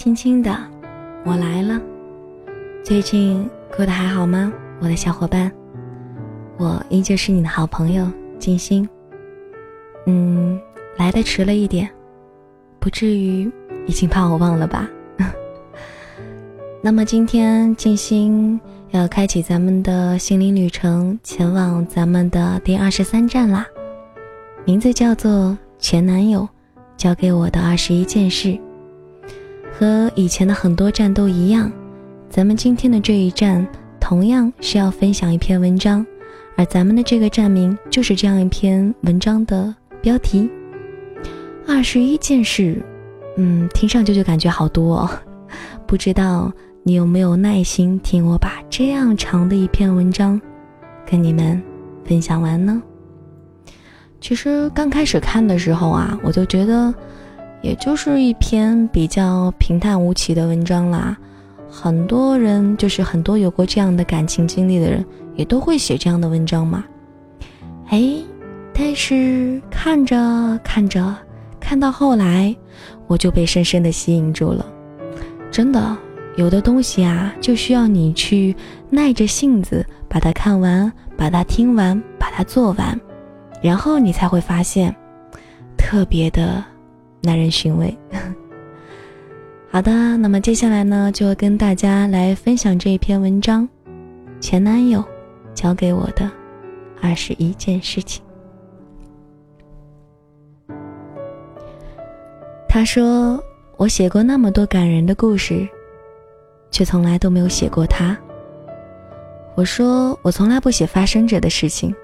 轻轻的，我来了。最近过得还好吗，我的小伙伴？我依旧是你的好朋友静心。嗯，来的迟了一点，不至于已经把我忘了吧？那么今天静心要开启咱们的心灵旅程，前往咱们的第二十三站啦，名字叫做前男友交给我的二十一件事。和以前的很多站都一样，咱们今天的这一站同样是要分享一篇文章，而咱们的这个站名就是这样一篇文章的标题。二十一件事，嗯，听上去就感觉好多，哦，不知道你有没有耐心听我把这样长的一篇文章跟你们分享完呢？其实刚开始看的时候啊，我就觉得。也就是一篇比较平淡无奇的文章啦，很多人就是很多有过这样的感情经历的人，也都会写这样的文章嘛。哎，但是看着看着，看到后来，我就被深深的吸引住了。真的，有的东西啊，就需要你去耐着性子把它看完，把它听完，把它做完，然后你才会发现，特别的。耐人寻味。好的，那么接下来呢，就跟大家来分享这一篇文章：前男友教给我的二十一件事情。他说：“我写过那么多感人的故事，却从来都没有写过他。”我说：“我从来不写发生着的事情，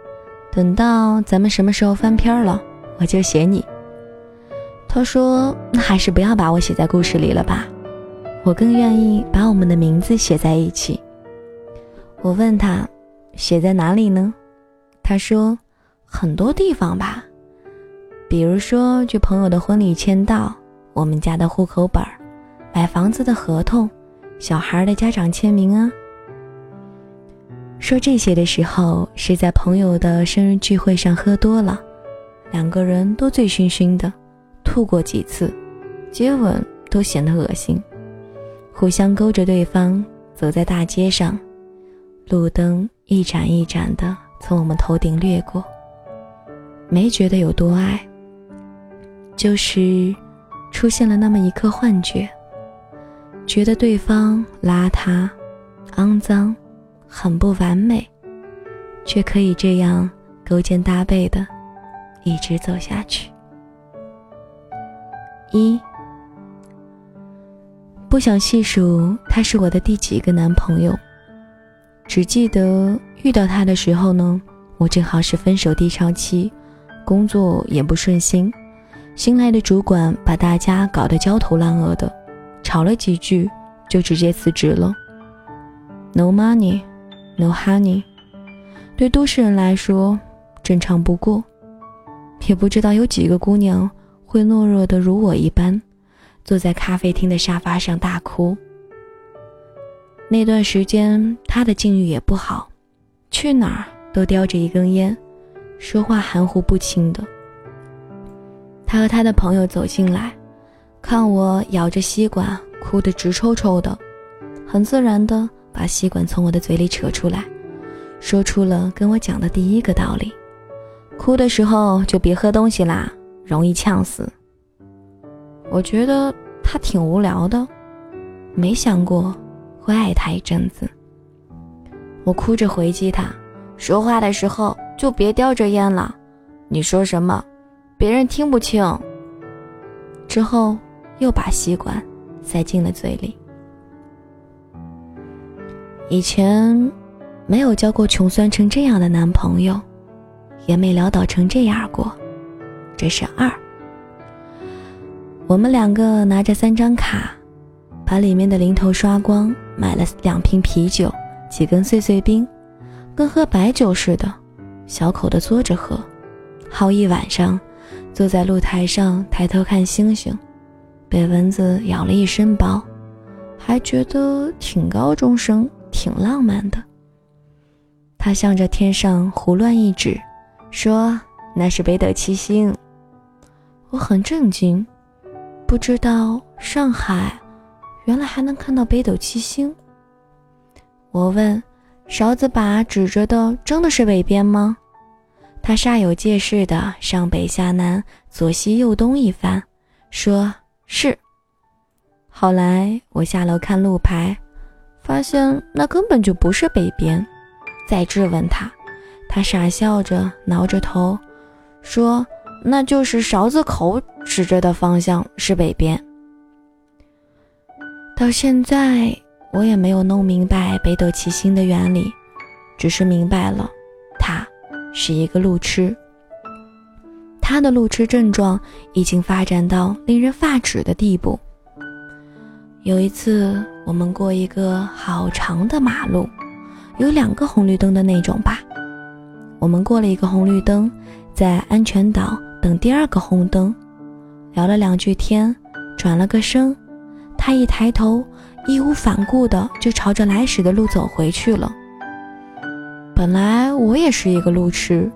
等到咱们什么时候翻篇了，我就写你。”他说：“那还是不要把我写在故事里了吧，我更愿意把我们的名字写在一起。”我问他：“写在哪里呢？”他说：“很多地方吧，比如说去朋友的婚礼签到，我们家的户口本儿，买房子的合同，小孩的家长签名啊。”说这些的时候是在朋友的生日聚会上喝多了，两个人都醉醺醺的。吐过几次，接吻都显得恶心，互相勾着对方走在大街上，路灯一盏一盏的从我们头顶掠过，没觉得有多爱，就是出现了那么一刻幻觉，觉得对方邋遢、肮脏、很不完美，却可以这样勾肩搭背的一直走下去。一，不想细数他是我的第几个男朋友，只记得遇到他的时候呢，我正好是分手低潮期，工作也不顺心，新来的主管把大家搞得焦头烂额的，吵了几句就直接辞职了。No money, no honey，对都市人来说正常不过，也不知道有几个姑娘。会懦弱的如我一般，坐在咖啡厅的沙发上大哭。那段时间，他的境遇也不好，去哪儿都叼着一根烟，说话含糊不清的。他和他的朋友走进来，看我咬着吸管，哭得直抽抽的，很自然的把吸管从我的嘴里扯出来，说出了跟我讲的第一个道理：哭的时候就别喝东西啦。容易呛死。我觉得他挺无聊的，没想过会爱他一阵子。我哭着回击他，说话的时候就别叼着烟了。你说什么，别人听不清。之后又把吸管塞进了嘴里。以前没有交过穷酸成这样的男朋友，也没潦倒成这样过。这是二。我们两个拿着三张卡，把里面的零头刷光，买了两瓶啤酒，几根碎碎冰，跟喝白酒似的，小口的嘬着喝，好一晚上，坐在露台上抬头看星星，被蚊子咬了一身包，还觉得挺高中生，挺浪漫的。他向着天上胡乱一指，说：“那是北斗七星。”我很震惊，不知道上海原来还能看到北斗七星。我问：“勺子把指着的真的是北边吗？”他煞有介事的上北下南左西右东一番，说是。后来我下楼看路牌，发现那根本就不是北边。再质问他，他傻笑着挠着头，说：“那就是勺子口指着的方向是北边。”到现在，我也没有弄明白北斗七星的原理，只是明白了，他是一个路痴。他的路痴症状已经发展到令人发指的地步。有一次，我们过一个好长的马路，有两个红绿灯的那种吧。我们过了一个红绿灯，在安全岛等第二个红灯，聊了两句天，转了个身。他一抬头，义无反顾的就朝着来时的路走回去了。本来我也是一个路痴，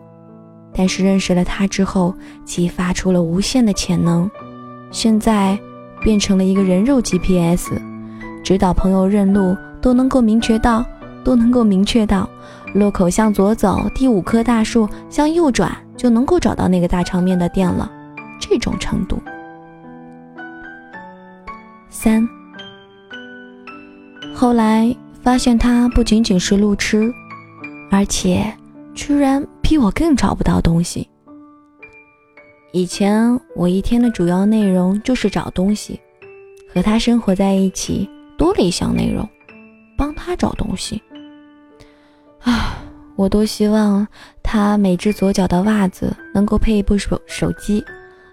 但是认识了他之后，激发出了无限的潜能，现在变成了一个人肉 GPS，指导朋友认路都能够明确到，都能够明确到，路口向左走，第五棵大树向右转，就能够找到那个大长面的店了，这种程度。三。后来发现他不仅仅是路痴，而且居然比我更找不到东西。以前我一天的主要内容就是找东西，和他生活在一起多了一项内容，帮他找东西。啊，我多希望他每只左脚的袜子能够配一部手手机，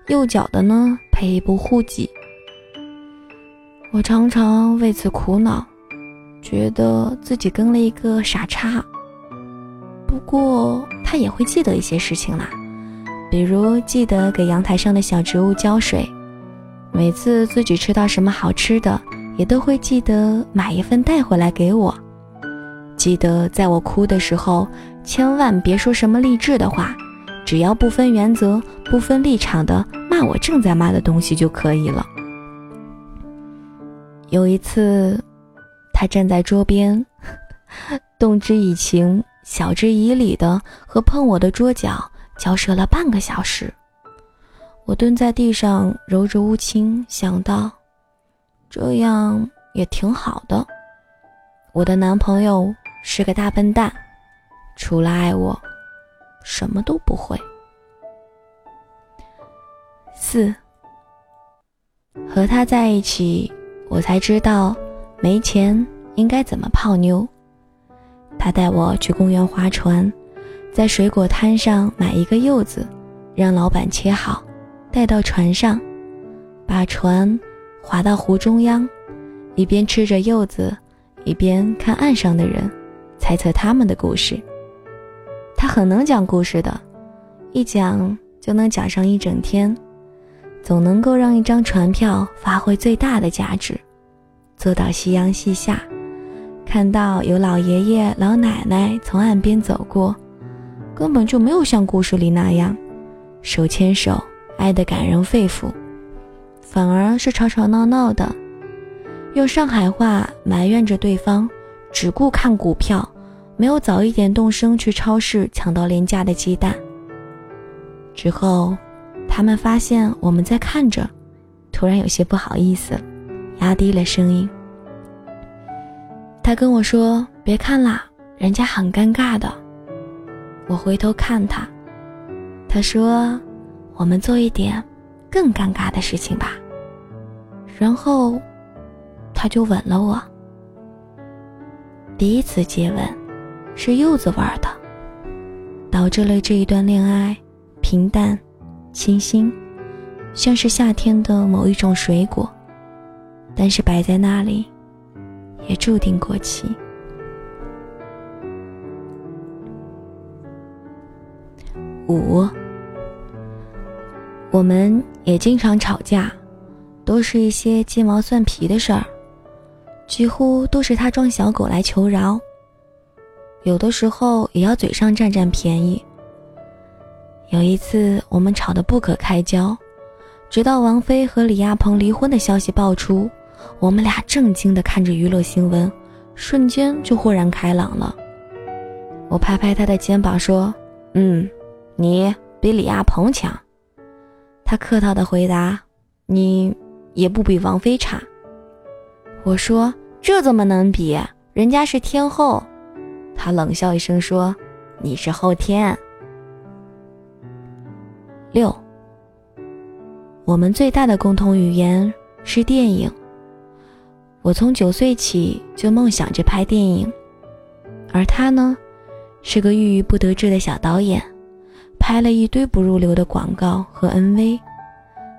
右脚的呢配一部护脊。我常常为此苦恼，觉得自己跟了一个傻叉。不过他也会记得一些事情啦，比如记得给阳台上的小植物浇水，每次自己吃到什么好吃的，也都会记得买一份带回来给我。记得在我哭的时候，千万别说什么励志的话，只要不分原则、不分立场的骂我正在骂的东西就可以了。有一次，他站在桌边，动之以情、晓之以理的和碰我的桌角交涉了半个小时。我蹲在地上揉着乌青，想到，这样也挺好的。我的男朋友是个大笨蛋，除了爱我，什么都不会。四，和他在一起。我才知道，没钱应该怎么泡妞。他带我去公园划船，在水果摊上买一个柚子，让老板切好，带到船上，把船划到湖中央，一边吃着柚子，一边看岸上的人，猜测他们的故事。他很能讲故事的，一讲就能讲上一整天。总能够让一张船票发挥最大的价值。坐到夕阳西下，看到有老爷爷老奶奶从岸边走过，根本就没有像故事里那样手牵手爱得感人肺腑，反而是吵吵闹闹的，用上海话埋怨着对方只顾看股票，没有早一点动身去超市抢到廉价的鸡蛋。之后。他们发现我们在看着，突然有些不好意思，压低了声音。他跟我说：“别看啦，人家很尴尬的。”我回头看他，他说：“我们做一点更尴尬的事情吧。”然后，他就吻了我。第一次接吻，是柚子味的，导致了这一段恋爱平淡。清新，像是夏天的某一种水果，但是摆在那里，也注定过期。五，我们也经常吵架，都是一些鸡毛蒜皮的事儿，几乎都是他装小狗来求饶，有的时候也要嘴上占占便宜。有一次，我们吵得不可开交，直到王菲和李亚鹏离婚的消息爆出，我们俩震惊地看着娱乐新闻，瞬间就豁然开朗了。我拍拍他的肩膀说：“嗯，你比李亚鹏强。”他客套地回答：“你也不比王菲差。”我说：“这怎么能比？人家是天后。”他冷笑一声说：“你是后天。”六，我们最大的共同语言是电影。我从九岁起就梦想着拍电影，而他呢，是个郁郁不得志的小导演，拍了一堆不入流的广告和 MV，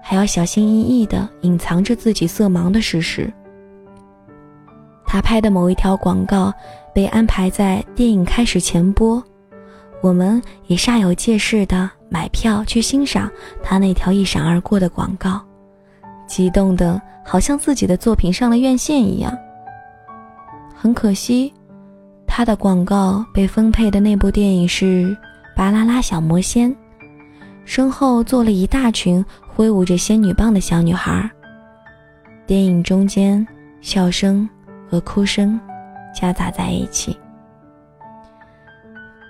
还要小心翼翼地隐藏着自己色盲的事实。他拍的某一条广告被安排在电影开始前播，我们也煞有介事的买票去欣赏他那条一闪而过的广告，激动的。好像自己的作品上了院线一样。很可惜，他的广告被分配的那部电影是《巴啦啦小魔仙》，身后坐了一大群挥舞着仙女棒的小女孩。电影中间，笑声和哭声夹杂在一起。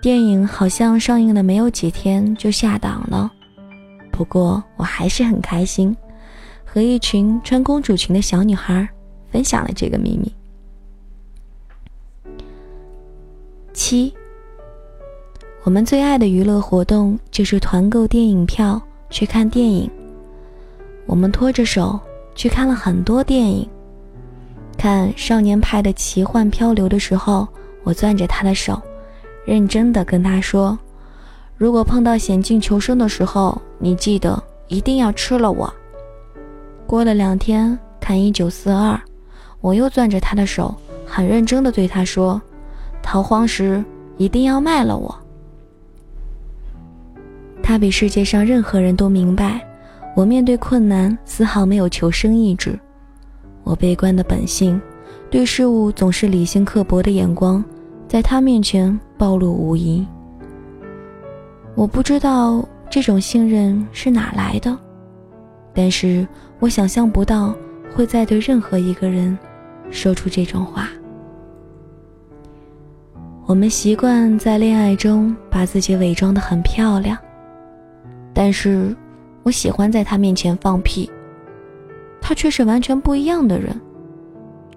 电影好像上映了没有几天就下档了，不过我还是很开心。和一群穿公主裙的小女孩分享了这个秘密。七，我们最爱的娱乐活动就是团购电影票去看电影。我们拖着手去看了很多电影。看《少年派的奇幻漂流》的时候，我攥着他的手，认真的跟他说：“如果碰到险境求生的时候，你记得一定要吃了我。”过了两天，看《一九四二》，我又攥着他的手，很认真的对他说：“逃荒时一定要卖了我。”他比世界上任何人都明白，我面对困难丝毫没有求生意志。我悲观的本性，对事物总是理性刻薄的眼光，在他面前暴露无遗。我不知道这种信任是哪来的，但是。我想象不到会再对任何一个人说出这种话。我们习惯在恋爱中把自己伪装得很漂亮，但是我喜欢在他面前放屁。他却是完全不一样的人，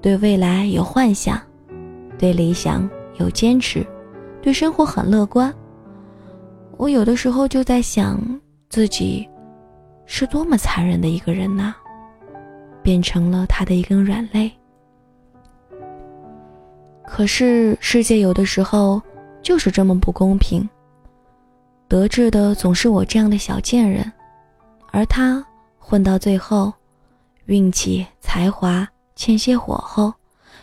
对未来有幻想，对理想有坚持，对生活很乐观。我有的时候就在想自己。是多么残忍的一个人呐！变成了他的一根软肋。可是世界有的时候就是这么不公平。得志的总是我这样的小贱人，而他混到最后，运气、才华欠些火候，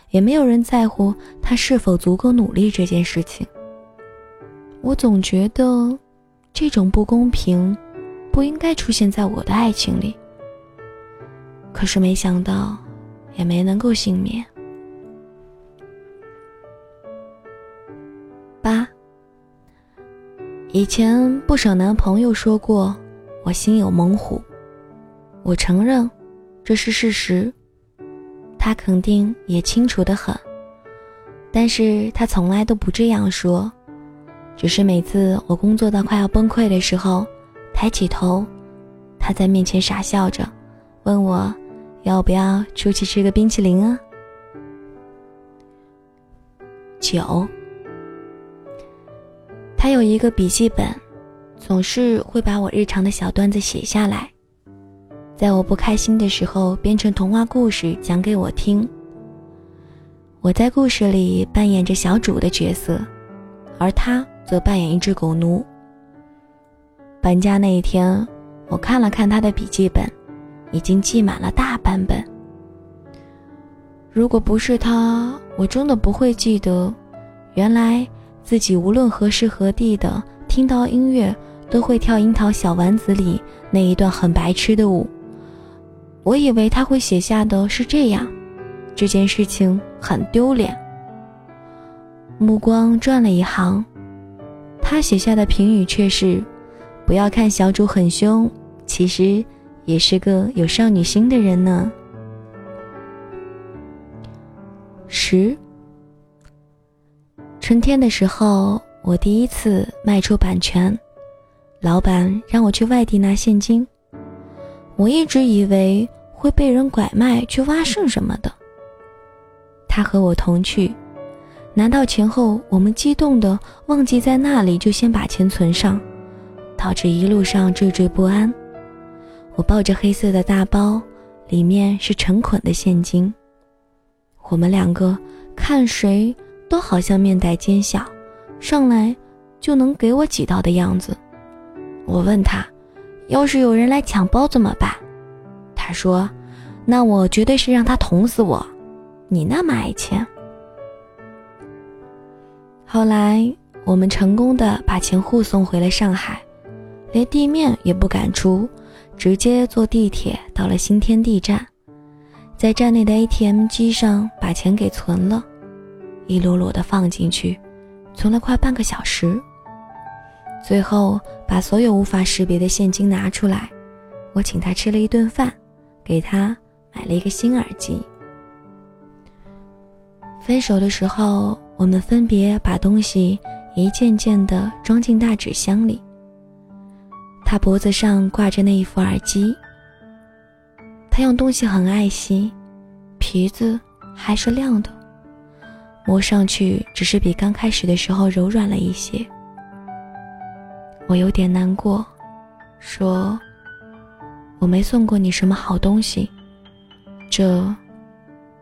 也没有人在乎他是否足够努力这件事情。我总觉得这种不公平。不应该出现在我的爱情里，可是没想到，也没能够幸免。八，以前不少男朋友说过我心有猛虎，我承认这是事实，他肯定也清楚的很，但是他从来都不这样说，只是每次我工作到快要崩溃的时候。抬起头，他在面前傻笑着，问我要不要出去吃个冰淇淋啊？九，他有一个笔记本，总是会把我日常的小段子写下来，在我不开心的时候编成童话故事讲给我听。我在故事里扮演着小主的角色，而他则扮演一只狗奴。搬家那一天，我看了看他的笔记本，已经记满了大半本。如果不是他，我真的不会记得，原来自己无论何时何地的听到音乐，都会跳《樱桃小丸子》里那一段很白痴的舞。我以为他会写下的是这样，这件事情很丢脸。目光转了一行，他写下的评语却是。不要看小主很凶，其实也是个有少女心的人呢。十。春天的时候，我第一次卖出版权，老板让我去外地拿现金。我一直以为会被人拐卖去挖肾什么的。他和我同去，拿到钱后，我们激动的忘记在那里就先把钱存上，导致一路上惴惴不安。我抱着黑色的大包，里面是成捆的现金。我们两个看谁都好像面带奸笑，上来就能给我几刀的样子。我问他。要是有人来抢包怎么办？他说：“那我绝对是让他捅死我。”你那么爱钱。后来我们成功的把钱护送回了上海，连地面也不敢出，直接坐地铁到了新天地站，在站内的 ATM 机上把钱给存了，一摞摞的放进去，存了快半个小时。最后把所有无法识别的现金拿出来，我请他吃了一顿饭，给他买了一个新耳机。分手的时候，我们分别把东西一件件的装进大纸箱里。他脖子上挂着那一副耳机，他用东西很爱惜，皮子还是亮的，摸上去只是比刚开始的时候柔软了一些。我有点难过，说：“我没送过你什么好东西，这，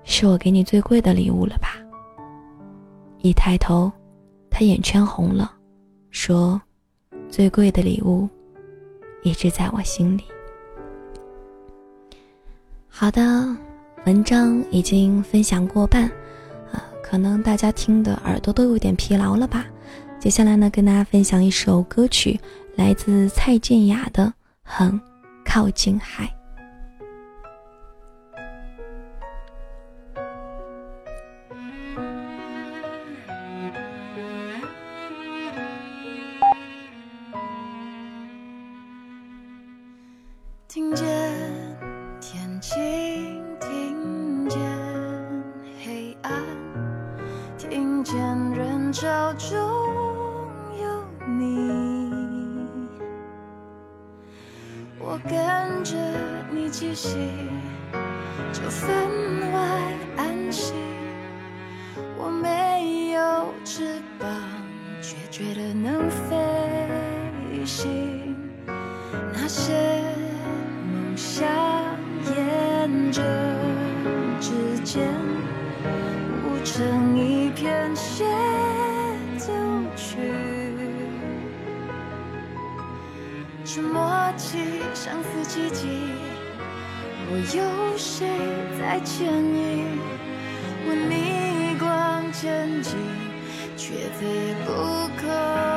是我给你最贵的礼物了吧？”一抬头，他眼圈红了，说：“最贵的礼物，一直在我心里。”好的，文章已经分享过半，啊，可能大家听的耳朵都有点疲劳了吧。接下来呢，跟大家分享一首歌曲，来自蔡健雅的《很靠近海》。听见天晴，听见黑暗，听见人潮中。我跟着你气息，就分外安心。我没有翅膀，却觉得能飞行。那些梦想沿着指尖，舞成一片协默契像似奇迹，若有谁在牵引，我逆光前进，却再不可。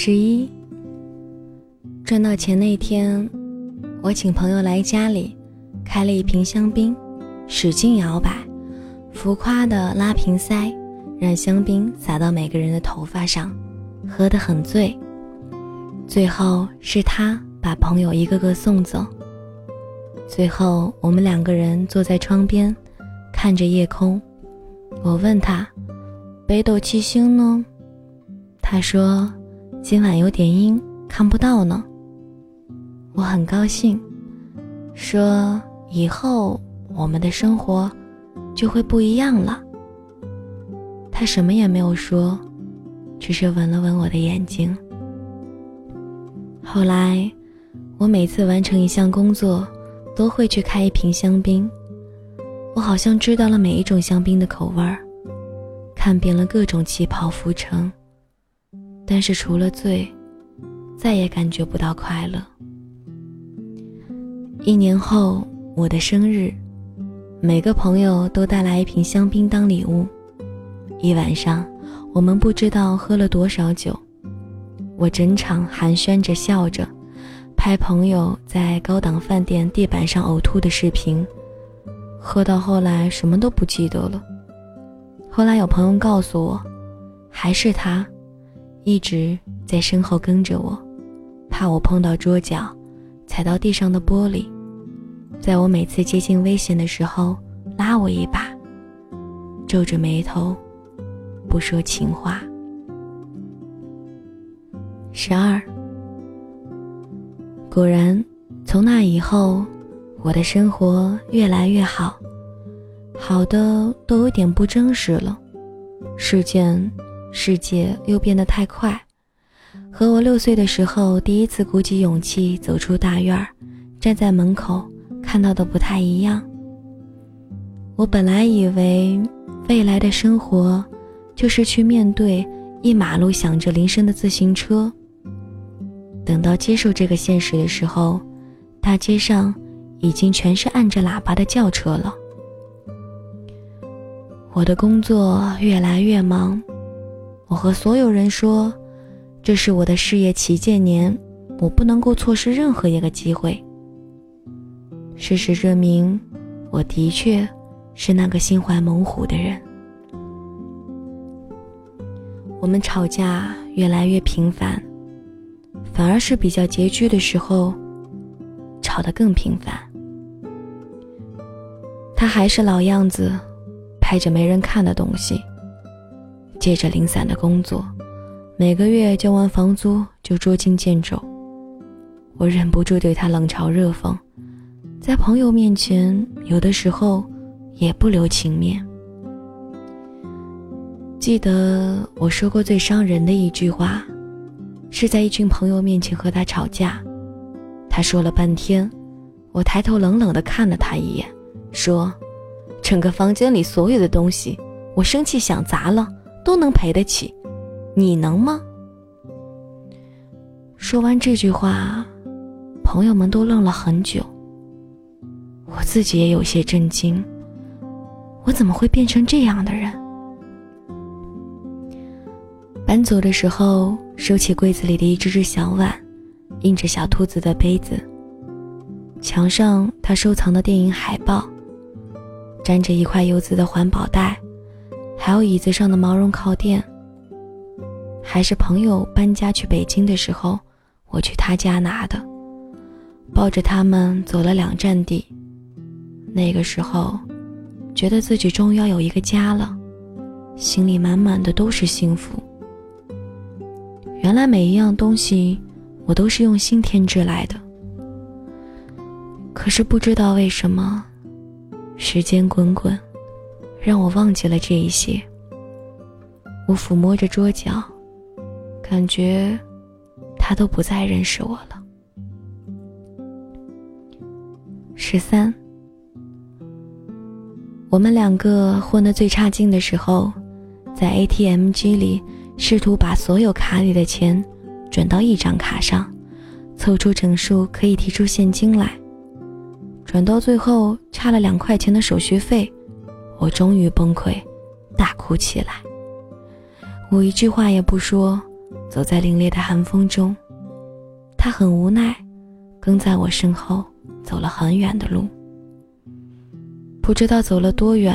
十一，赚到钱那天，我请朋友来家里，开了一瓶香槟，使劲摇摆，浮夸的拉瓶塞，让香槟洒到每个人的头发上，喝得很醉。最后是他把朋友一个个送走。最后我们两个人坐在窗边，看着夜空。我问他：“北斗七星呢？”他说。今晚有点阴，看不到呢。我很高兴，说以后我们的生活就会不一样了。他什么也没有说，只是吻了吻我的眼睛。后来，我每次完成一项工作，都会去开一瓶香槟。我好像知道了每一种香槟的口味儿，看遍了各种旗袍浮城。但是除了醉，再也感觉不到快乐。一年后，我的生日，每个朋友都带来一瓶香槟当礼物。一晚上，我们不知道喝了多少酒，我整场寒暄着笑着，拍朋友在高档饭店地板上呕吐的视频，喝到后来什么都不记得了。后来有朋友告诉我，还是他。一直在身后跟着我，怕我碰到桌角，踩到地上的玻璃，在我每次接近危险的时候拉我一把，皱着眉头，不说情话。十二，果然，从那以后，我的生活越来越好，好的都有点不真实了，事件。世界又变得太快，和我六岁的时候第一次鼓起勇气走出大院儿，站在门口看到的不太一样。我本来以为未来的生活就是去面对一马路响着铃声的自行车。等到接受这个现实的时候，大街上已经全是按着喇叭的轿车了。我的工作越来越忙。我和所有人说，这是我的事业旗舰年，我不能够错失任何一个机会。事实证明，我的确是那个心怀猛虎的人。我们吵架越来越频繁，反而是比较拮据的时候，吵得更频繁。他还是老样子，拍着没人看的东西。借着零散的工作，每个月交完房租就捉襟见肘。我忍不住对他冷嘲热讽，在朋友面前，有的时候也不留情面。记得我说过最伤人的一句话，是在一群朋友面前和他吵架。他说了半天，我抬头冷冷地看了他一眼，说：“整个房间里所有的东西，我生气想砸了。”都能赔得起，你能吗？说完这句话，朋友们都愣了很久。我自己也有些震惊，我怎么会变成这样的人？搬走的时候，收起柜子里的一只只小碗，印着小兔子的杯子，墙上他收藏的电影海报，粘着一块油渍的环保袋。还有椅子上的毛绒靠垫。还是朋友搬家去北京的时候，我去他家拿的，抱着他们走了两站地。那个时候，觉得自己终于要有一个家了，心里满满的都是幸福。原来每一样东西，我都是用心添置来的。可是不知道为什么，时间滚滚。让我忘记了这一些。我抚摸着桌角，感觉他都不再认识我了。十三，我们两个混得最差劲的时候，在 ATM 机里试图把所有卡里的钱转到一张卡上，凑出整数可以提出现金来。转到最后差了两块钱的手续费。我终于崩溃，大哭起来。我一句话也不说，走在凛冽的寒风中，他很无奈，跟在我身后走了很远的路。不知道走了多远，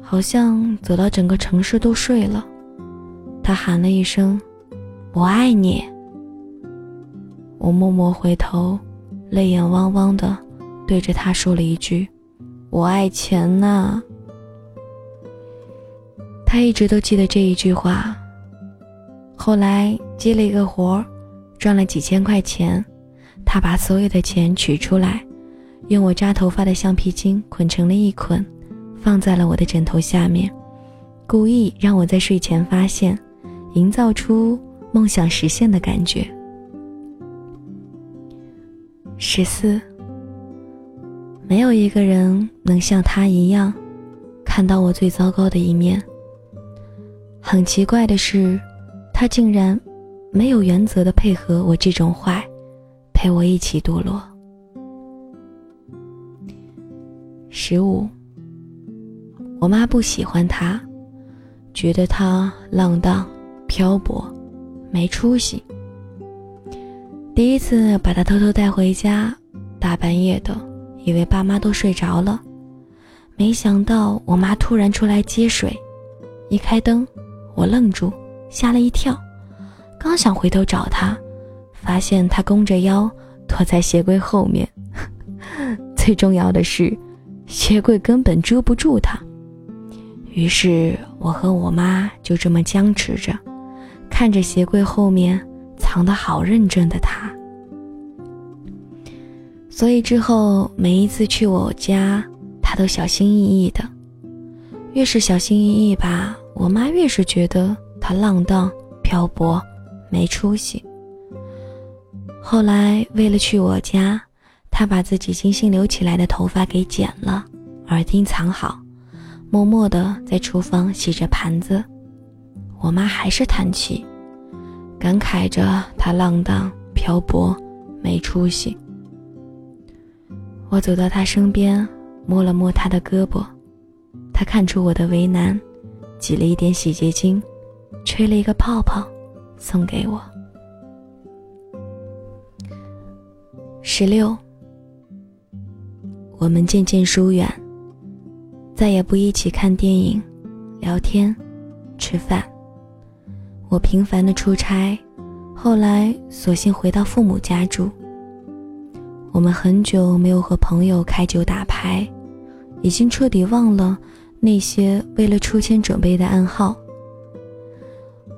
好像走到整个城市都睡了。他喊了一声：“我爱你。”我默默回头，泪眼汪汪的对着他说了一句：“我爱钱呐。”他一直都记得这一句话。后来接了一个活儿，赚了几千块钱，他把所有的钱取出来。用我扎头发的橡皮筋捆成了一捆，放在了我的枕头下面，故意让我在睡前发现，营造出梦想实现的感觉。十四，没有一个人能像他一样，看到我最糟糕的一面。很奇怪的是，他竟然没有原则的配合我这种坏，陪我一起堕落。十五，我妈不喜欢他，觉得他浪荡、漂泊、没出息。第一次把他偷偷带回家，大半夜的，以为爸妈都睡着了，没想到我妈突然出来接水，一开灯，我愣住，吓了一跳，刚想回头找他，发现他弓着腰躲在鞋柜后面。最重要的是。鞋柜根本遮不住他，于是我和我妈就这么僵持着，看着鞋柜后面藏得好认真的他。所以之后每一次去我家，他都小心翼翼的。越是小心翼翼吧，我妈越是觉得他浪荡漂泊，没出息。后来为了去我家。他把自己精心留起来的头发给剪了，耳钉藏好，默默地在厨房洗着盘子。我妈还是叹气，感慨着他浪荡漂泊，没出息。我走到他身边，摸了摸他的胳膊，他看出我的为难，挤了一点洗洁精，吹了一个泡泡，送给我。十六。我们渐渐疏远，再也不一起看电影、聊天、吃饭。我频繁的出差，后来索性回到父母家住。我们很久没有和朋友开酒打牌，已经彻底忘了那些为了出签准备的暗号。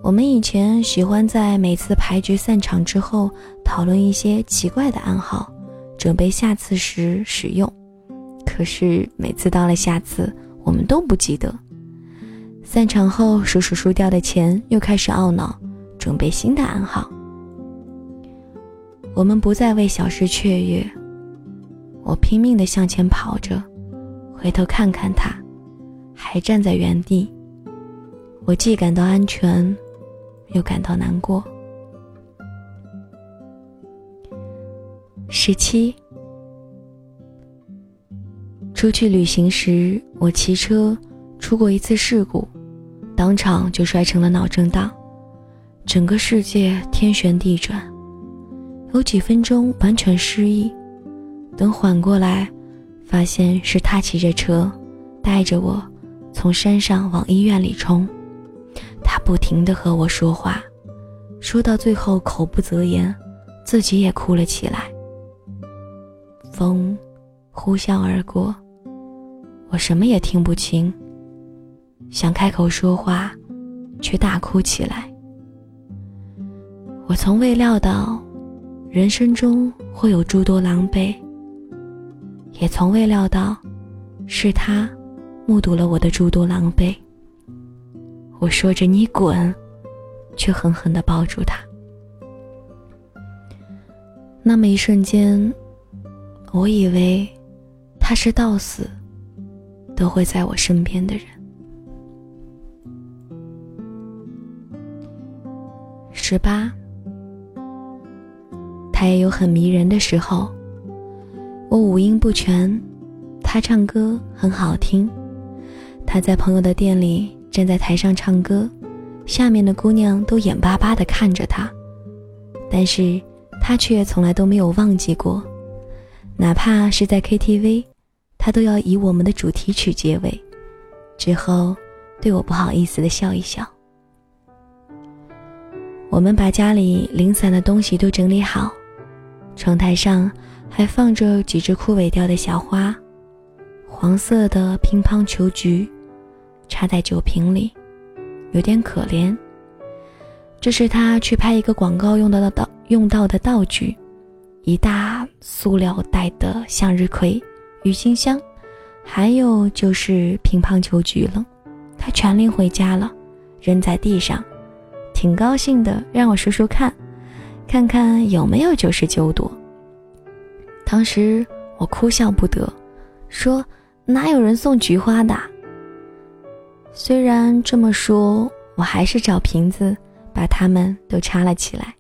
我们以前喜欢在每次牌局散场之后讨论一些奇怪的暗号，准备下次时使用。可是每次到了下次，我们都不记得。散场后数数输掉的钱，又开始懊恼，准备新的暗号。我们不再为小事雀跃。我拼命地向前跑着，回头看看他，还站在原地。我既感到安全，又感到难过。十七。出去旅行时，我骑车出过一次事故，当场就摔成了脑震荡，整个世界天旋地转，有几分钟完全失忆。等缓过来，发现是他骑着车带着我从山上往医院里冲，他不停地和我说话，说到最后口不择言，自己也哭了起来。风呼啸而过。我什么也听不清，想开口说话，却大哭起来。我从未料到，人生中会有诸多狼狈，也从未料到，是他目睹了我的诸多狼狈。我说着“你滚”，却狠狠地抱住他。那么一瞬间，我以为他是到死。都会在我身边的人。十八，他也有很迷人的时候。我五音不全，他唱歌很好听。他在朋友的店里站在台上唱歌，下面的姑娘都眼巴巴地看着他，但是他却从来都没有忘记过，哪怕是在 KTV，他都要以我们的主题曲结尾，之后对我不好意思地笑一笑。我们把家里零散的东西都整理好，窗台上还放着几只枯萎掉的小花，黄色的乒乓球菊，插在酒瓶里。有点可怜。这是他去拍一个广告用到的道用到的道具，一大塑料袋的向日葵、郁金香，还有就是乒乓球菊了。他全拎回家了，扔在地上，挺高兴的，让我数数看，看看有没有九十九朵。当时我哭笑不得，说哪有人送菊花的？虽然这么说，我还是找瓶子把它们都插了起来。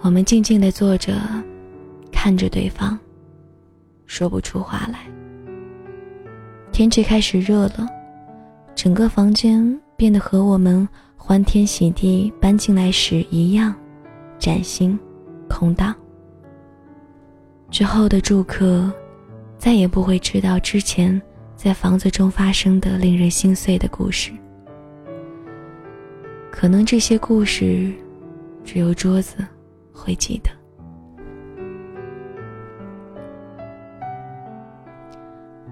我们静静地坐着，看着对方，说不出话来。天气开始热了，整个房间变得和我们欢天喜地搬进来时一样，崭新、空荡。之后的住客再也不会知道之前。在房子中发生的令人心碎的故事，可能这些故事只有桌子会记得。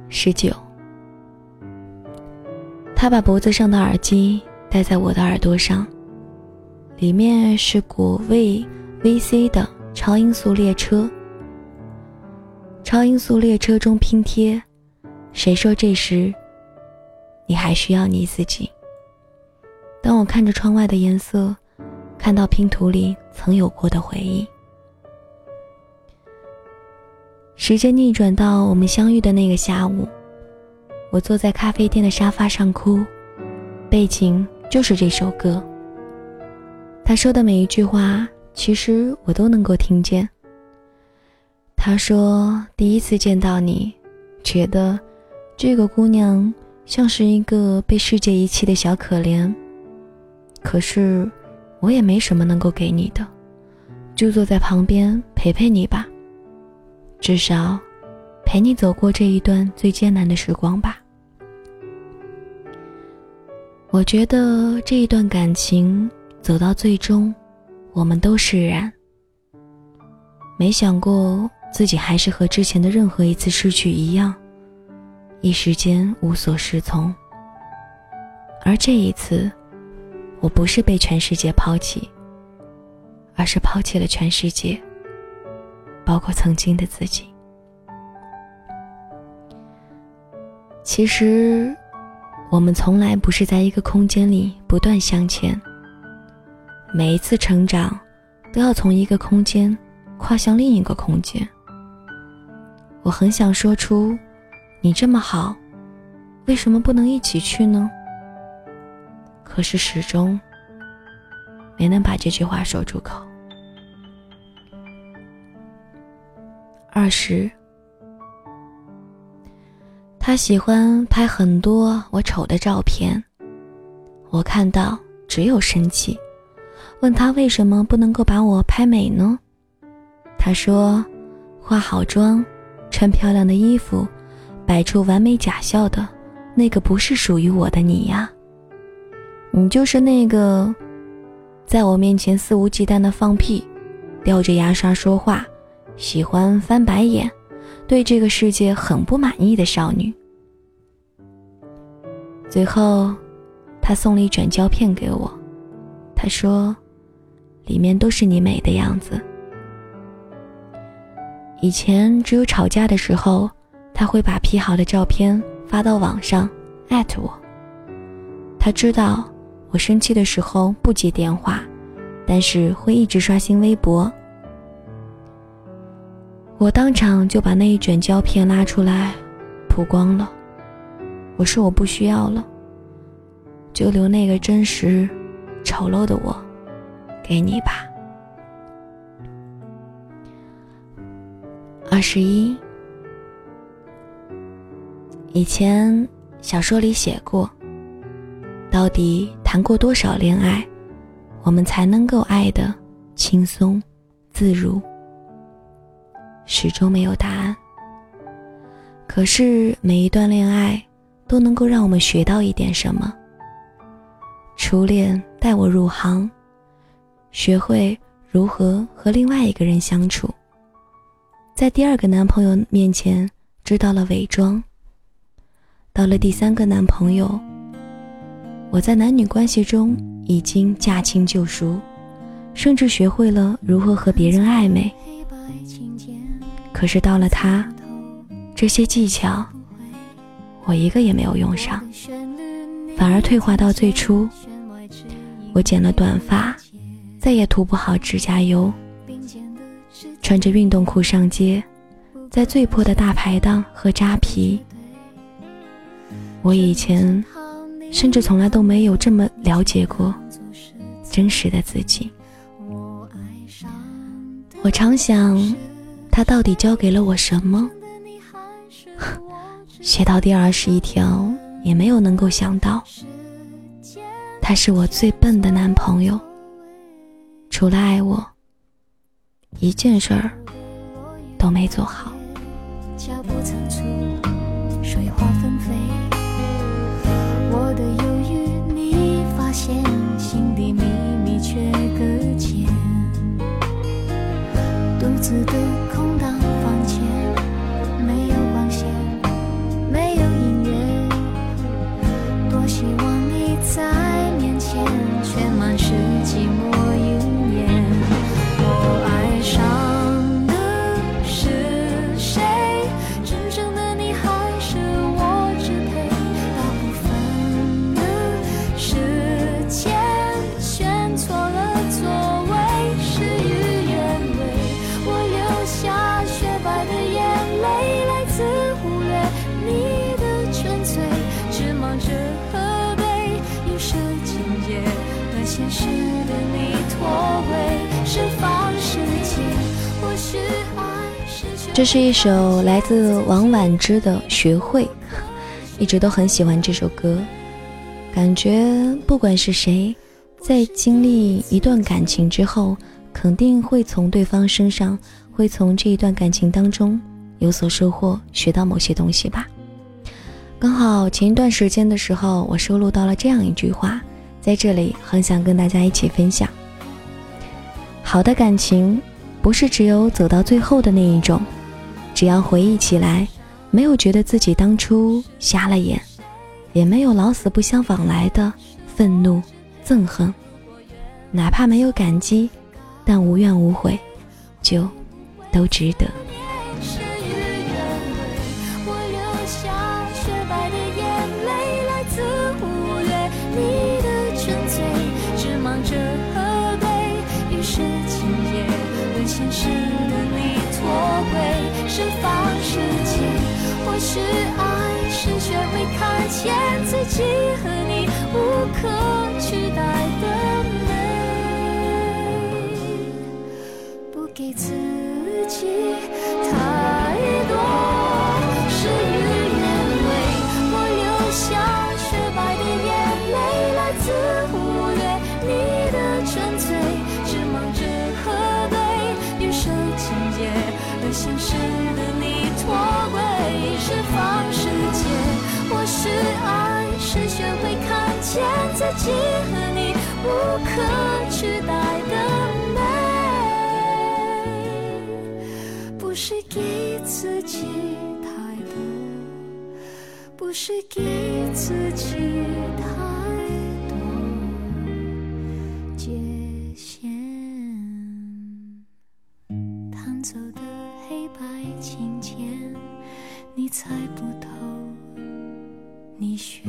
十九，他把脖子上的耳机戴在我的耳朵上，里面是果味 VC 的超音速列车。超音速列车中拼贴。谁说这时，你还需要你自己？当我看着窗外的颜色，看到拼图里曾有过的回忆。时间逆转到我们相遇的那个下午，我坐在咖啡店的沙发上哭，背景就是这首歌。他说的每一句话，其实我都能够听见。他说第一次见到你，觉得。这个姑娘像是一个被世界遗弃的小可怜，可是我也没什么能够给你的，就坐在旁边陪陪你吧，至少陪你走过这一段最艰难的时光吧。我觉得这一段感情走到最终，我们都释然。没想过自己还是和之前的任何一次失去一样。一时间无所适从，而这一次，我不是被全世界抛弃，而是抛弃了全世界，包括曾经的自己。其实，我们从来不是在一个空间里不断向前，每一次成长，都要从一个空间跨向另一个空间。我很想说出。你这么好，为什么不能一起去呢？可是始终没能把这句话说出口。二十，他喜欢拍很多我丑的照片，我看到只有生气，问他为什么不能够把我拍美呢？他说，化好妆，穿漂亮的衣服。摆出完美假笑的，那个不是属于我的你呀。你就是那个，在我面前肆无忌惮的放屁，叼着牙刷说话，喜欢翻白眼，对这个世界很不满意的少女。最后，他送了一卷胶片给我，他说，里面都是你美的样子。以前只有吵架的时候。他会把 P 好的照片发到网上，艾特我。他知道我生气的时候不接电话，但是会一直刷新微博。我当场就把那一卷胶片拉出来，曝光了。我说我不需要了，就留那个真实、丑陋的我给你吧。二十一。以前小说里写过，到底谈过多少恋爱，我们才能够爱的轻松自如？始终没有答案。可是每一段恋爱都能够让我们学到一点什么。初恋带我入行，学会如何和另外一个人相处。在第二个男朋友面前知道了伪装。到了第三个男朋友，我在男女关系中已经驾轻就熟，甚至学会了如何和别人暧昧。可是到了他，这些技巧我一个也没有用上，反而退化到最初。我剪了短发，再也涂不好指甲油，穿着运动裤上街，在最破的大排档喝扎啤。我以前甚至从来都没有这么了解过真实的自己。我常想，他到底教给了我什么？写到第二十一条，也没有能够想到。他是我最笨的男朋友，除了爱我，一件事儿都没做好。这是一首来自王婉之的《学会》，一直都很喜欢这首歌。感觉不管是谁，在经历一段感情之后，肯定会从对方身上，会从这一段感情当中有所收获，学到某些东西吧。刚好前一段时间的时候，我收录到了这样一句话，在这里很想跟大家一起分享：好的感情，不是只有走到最后的那一种。只要回忆起来，没有觉得自己当初瞎了眼，也没有老死不相往来的愤怒、憎恨，哪怕没有感激，但无怨无悔，就都值得。释放世界，或许爱是学会看见自己和你无可取代的美，不给自己见自己和你无可取代的美，不是给自己太多，不是给自己太多界限，弹奏的黑白琴键，你猜不透。你学。